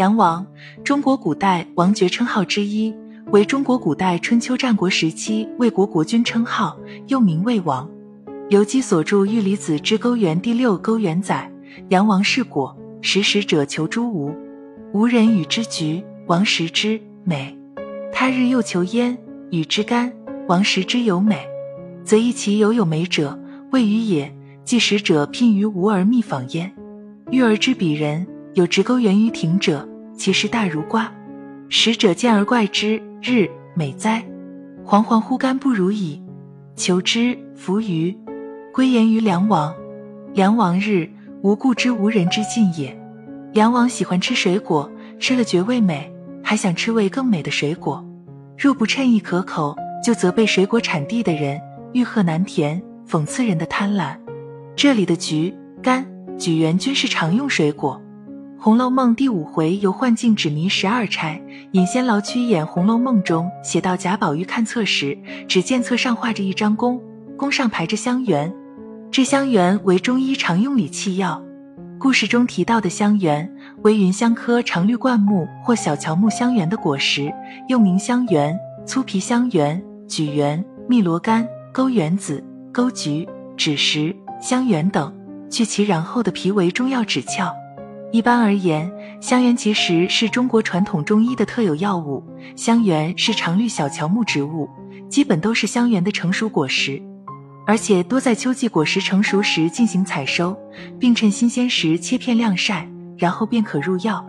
梁王，中国古代王爵称号之一，为中国古代春秋战国时期魏国国君称号，又名魏王。刘基所著《玉离子之钩元》第六钩元载：梁王是果，食时者求诸吴，吴人与之菊，王食之美。他日又求焉，与之甘，王食之有美，则以其有有美者，谓于也。既食者聘于吴而密访焉。欲而知彼人。有直钩源于庭者，其实大如瓜。食者见而怪之，日美哉！惶惶乎甘不如矣。求之，弗于。归言于梁王。梁王日，无故之无人之境也。梁王喜欢吃水果，吃了觉味美，还想吃味更美的水果。若不趁意可口，就责备水果产地的人，欲壑难填，讽刺人的贪婪。这里的橘、柑、举元均是常用水果。《红楼梦》第五回由幻境指迷十二钗，尹仙劳屈演《红楼梦》中写到贾宝玉看册时，只见册上画着一张弓，弓上排着香橼。这香橼为中医常用理气药。故事中提到的香橼为芸香科常绿灌木或小乔木香橼的果实，又名香橼、粗皮香橼、举橼、汨罗干、钩圆子、钩橘、枳实、香橼等，去其然后的皮为中药止窍。一般而言，香橼其实是中国传统中医的特有药物。香橼是常绿小乔木植物，基本都是香橼的成熟果实，而且多在秋季果实成熟时进行采收，并趁新鲜时切片晾晒，然后便可入药。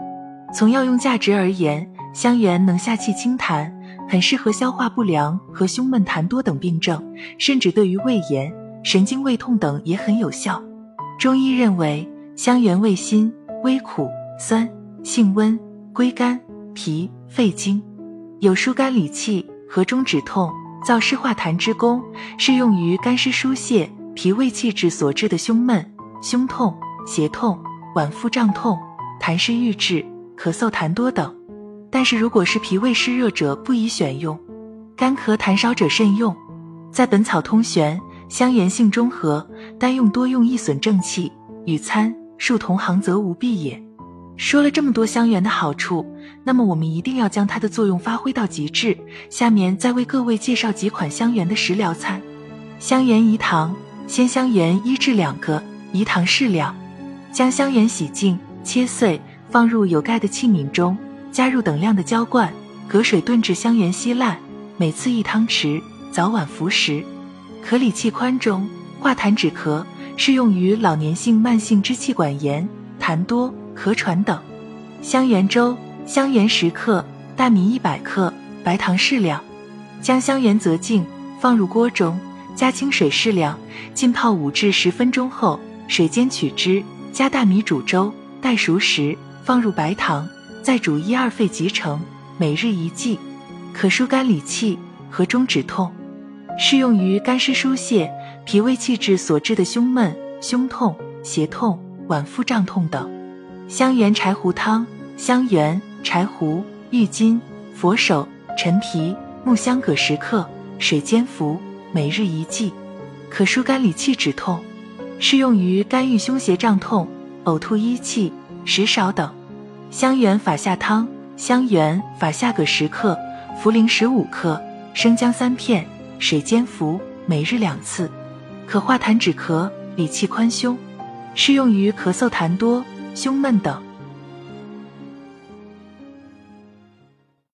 从药用价值而言，香橼能下气清痰，很适合消化不良和胸闷痰多等病症，甚至对于胃炎、神经胃痛等也很有效。中医认为，香橼味辛。微苦酸，性温，归肝、脾、肺经，有疏肝理气、和中止痛、燥湿化痰之功，适用于肝湿疏泄、脾胃气滞所致的胸闷、胸痛、胁痛、脘腹胀痛、痰湿郁滞、咳嗽痰多等。但是如果是脾胃湿热者，不宜选用；干咳痰少者慎用。在《本草通玄》，香橼性中和，单用多用易损正气，与参。数同行则无弊也。说了这么多香橼的好处，那么我们一定要将它的作用发挥到极致。下面再为各位介绍几款香橼的食疗餐。香橼饴糖：鲜香橼一至两个，饴糖适量。将香橼洗净切碎，放入有盖的器皿中，加入等量的浇灌，隔水炖至香橼稀烂，每次一汤匙，早晚服食。可理气宽中，化痰止咳。适用于老年性慢性支气管炎、痰多、咳喘等。香橼粥：香橼十克，大米一百克，白糖适量。将香橼择净，放入锅中，加清水适量，浸泡五至十分钟后，水煎取汁，加大米煮粥。待熟时，放入白糖，再煮一二沸即成。每日一剂，可疏肝理气，和中止痛。适用于肝湿疏泄。脾胃气滞所致的胸闷、胸痛、胁痛、脘腹胀痛等，香橼柴胡汤：香橼、柴胡、郁金、佛手、陈皮、木香各十克，水煎服，每日一剂，可疏肝理气止痛。适用于肝郁胸胁胀痛、呕吐噫气、食少等。香橼法下汤：香橼、法下各十克，茯苓十五克，生姜三片，水煎服，每日两次。可化痰止咳、理气宽胸，适用于咳嗽痰多、胸闷等。